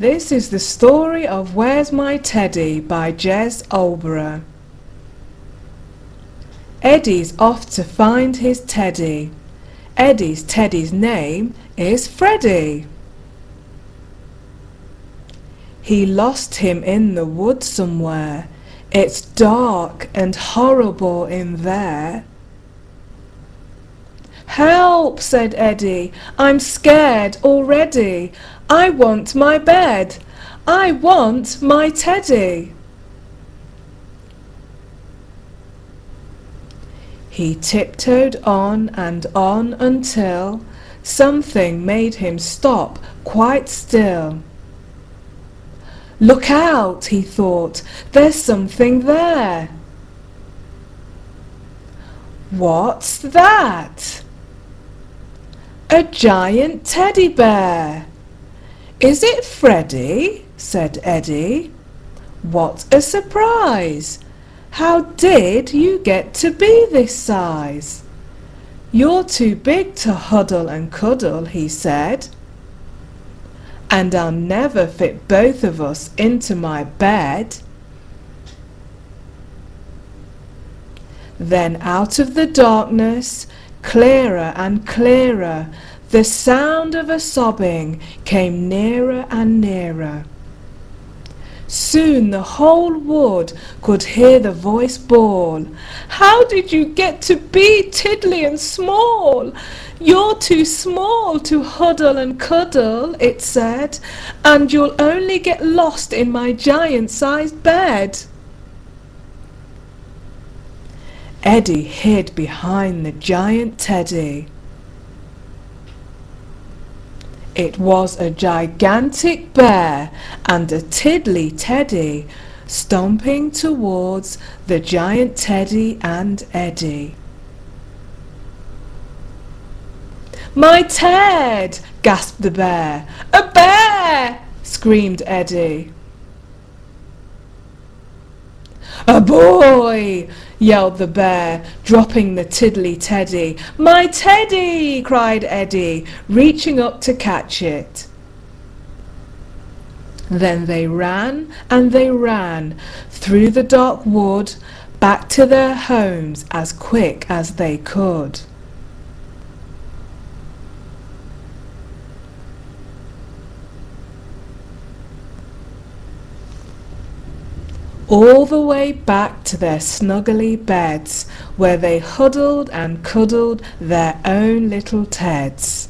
This is the story of Where's My Teddy by Jez Alborough. Eddie's off to find his teddy. Eddie's teddy's name is Freddie. He lost him in the wood somewhere. It's dark and horrible in there. Help, said Eddie. I'm scared already. I want my bed. I want my teddy. He tiptoed on and on until something made him stop quite still. Look out, he thought, there's something there. What's that? A giant teddy bear. Is it Freddie? said Eddie. What a surprise! How did you get to be this size? You're too big to huddle and cuddle, he said. And I'll never fit both of us into my bed. Then out of the darkness Clearer and clearer, the sound of a sobbing came nearer and nearer. Soon the whole wood could hear the voice bawl, How did you get to be tiddly and small? You're too small to huddle and cuddle, it said, and you'll only get lost in my giant-sized bed. Eddie hid behind the giant teddy. It was a gigantic bear and a tiddly teddy stomping towards the giant teddy and Eddie. My Ted! gasped the bear. A bear! screamed Eddie. A boy! yelled the bear, dropping the tiddly teddy. My teddy! cried Eddie, reaching up to catch it. Then they ran and they ran through the dark wood back to their homes as quick as they could. All the way back to their snuggly beds, where they huddled and cuddled their own little Teds.